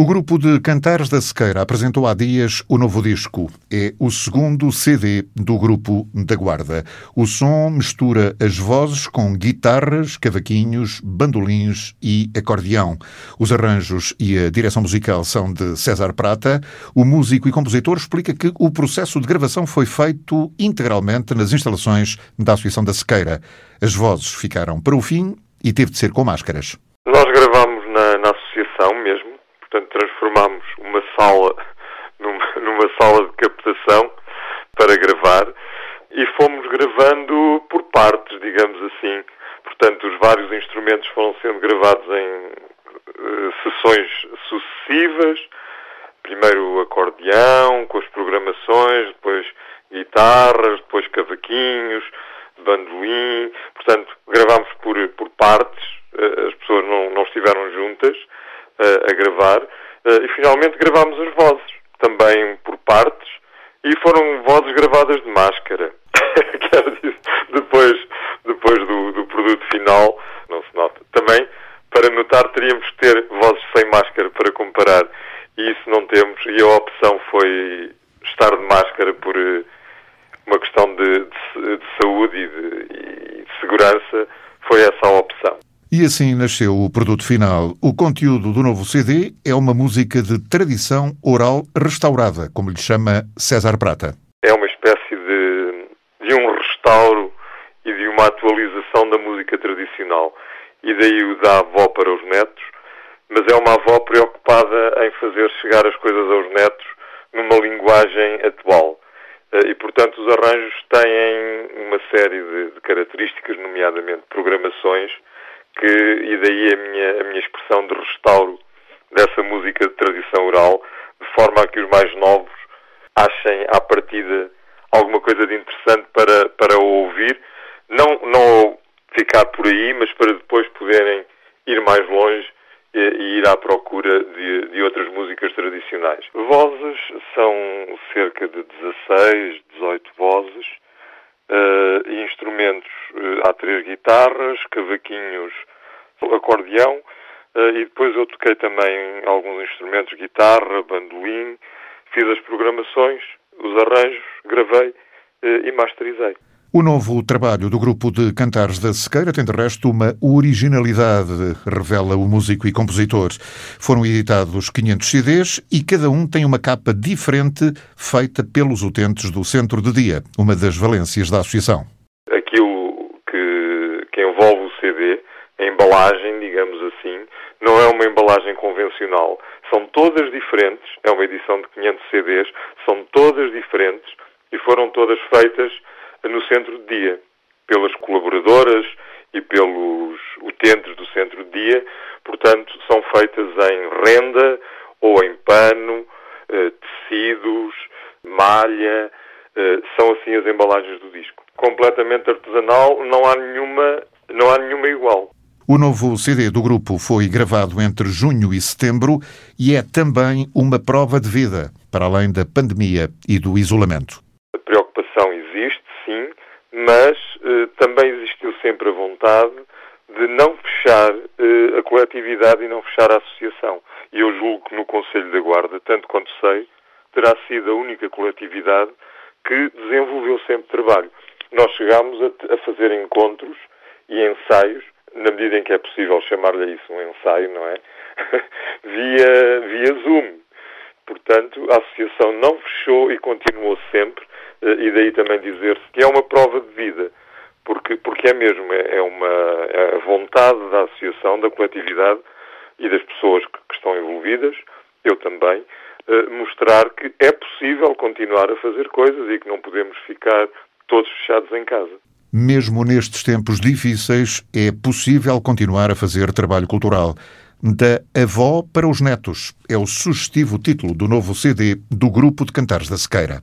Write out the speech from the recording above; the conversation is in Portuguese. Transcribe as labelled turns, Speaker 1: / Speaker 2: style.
Speaker 1: O grupo de Cantares da Sequeira apresentou há dias o novo disco. É o segundo CD do grupo da Guarda. O som mistura as vozes com guitarras, cavaquinhos, bandolins e acordeão. Os arranjos e a direção musical são de César Prata. O músico e compositor explica que o processo de gravação foi feito integralmente nas instalações da Associação da Sequeira. As vozes ficaram para o fim e teve de ser com máscaras.
Speaker 2: Nós gravamos na, na associação mesmo Portanto, transformámos uma sala numa, numa sala de captação para gravar e fomos gravando por partes, digamos assim. Portanto, os vários instrumentos foram sendo gravados em uh, sessões sucessivas. Primeiro o acordeão, com as programações, depois guitarras, depois cavaquinhos, bandolim. Portanto, gravámos por, por partes, uh, as pessoas não, não estiveram juntas a gravar e finalmente gravámos as vozes, também por partes, e foram vozes gravadas de máscara. Quero dizer, depois, depois do, do produto final, não se nota. Também, para notar, teríamos que ter vozes sem máscara para comparar, e isso não temos, e a opção foi estar de máscara por eh, uma questão de, de, de saúde e de, e de segurança, foi essa a opção.
Speaker 1: E assim nasceu o produto final. O conteúdo do novo CD é uma música de tradição oral restaurada, como lhe chama César Prata.
Speaker 2: É uma espécie de, de um restauro e de uma atualização da música tradicional. E daí o da avó para os netos, mas é uma avó preocupada em fazer chegar as coisas aos netos numa linguagem atual. Eh, e, portanto, os arranjos têm uma série de, de características, nomeadamente programações, que, e daí a minha, a minha expressão de restauro dessa música de tradição oral, de forma a que os mais novos achem à partida alguma coisa de interessante para, para ouvir, não, não ficar por aí, mas para depois poderem ir mais longe e, e ir à procura de, de outras músicas tradicionais. Vozes são cerca de 16, 18 vozes, uh, instrumentos. Uh, há três guitarras, cavaquinhos, acordeão uh, e depois eu toquei também alguns instrumentos, guitarra, bandolim, fiz as programações, os arranjos, gravei e masterizei.
Speaker 1: O novo trabalho do grupo de Cantares da Sequeira tem de resto uma originalidade, revela o músico e compositor. Foram editados 500 CDs e cada um tem uma capa diferente feita pelos utentes do Centro de Dia, uma das valências da associação.
Speaker 2: Aquilo que, que envolve o CD, a embalagem, digamos assim, não é uma embalagem convencional. São todas diferentes, é uma edição de 500 CDs, são todas diferentes e foram todas feitas no centro de dia, pelas colaboradoras e pelos utentes do centro de dia, portanto, são feitas em renda ou em pano, eh, tecidos, malha, eh, são assim as embalagens do disco. Completamente artesanal, não há nenhuma, não há nenhuma igual.
Speaker 1: O novo CD do grupo foi gravado entre junho e setembro e é também uma prova de vida, para além da pandemia e do isolamento
Speaker 2: mas eh, também existiu sempre a vontade de não fechar eh, a coletividade e não fechar a associação. E eu julgo que no Conselho da Guarda, tanto quanto sei, terá sido a única coletividade que desenvolveu sempre trabalho. Nós chegámos a, a fazer encontros e ensaios, na medida em que é possível chamar-lhe isso um ensaio, não é? via, via Zoom. Portanto, a associação não fechou e continuou sempre e daí também dizer-se que é uma prova de vida, porque, porque é mesmo, é, é uma é a vontade da associação, da coletividade e das pessoas que, que estão envolvidas, eu também, eh, mostrar que é possível continuar a fazer coisas e que não podemos ficar todos fechados em casa.
Speaker 1: Mesmo nestes tempos difíceis, é possível continuar a fazer trabalho cultural. Da avó para os netos é o sugestivo título do novo CD do Grupo de Cantares da Sequeira.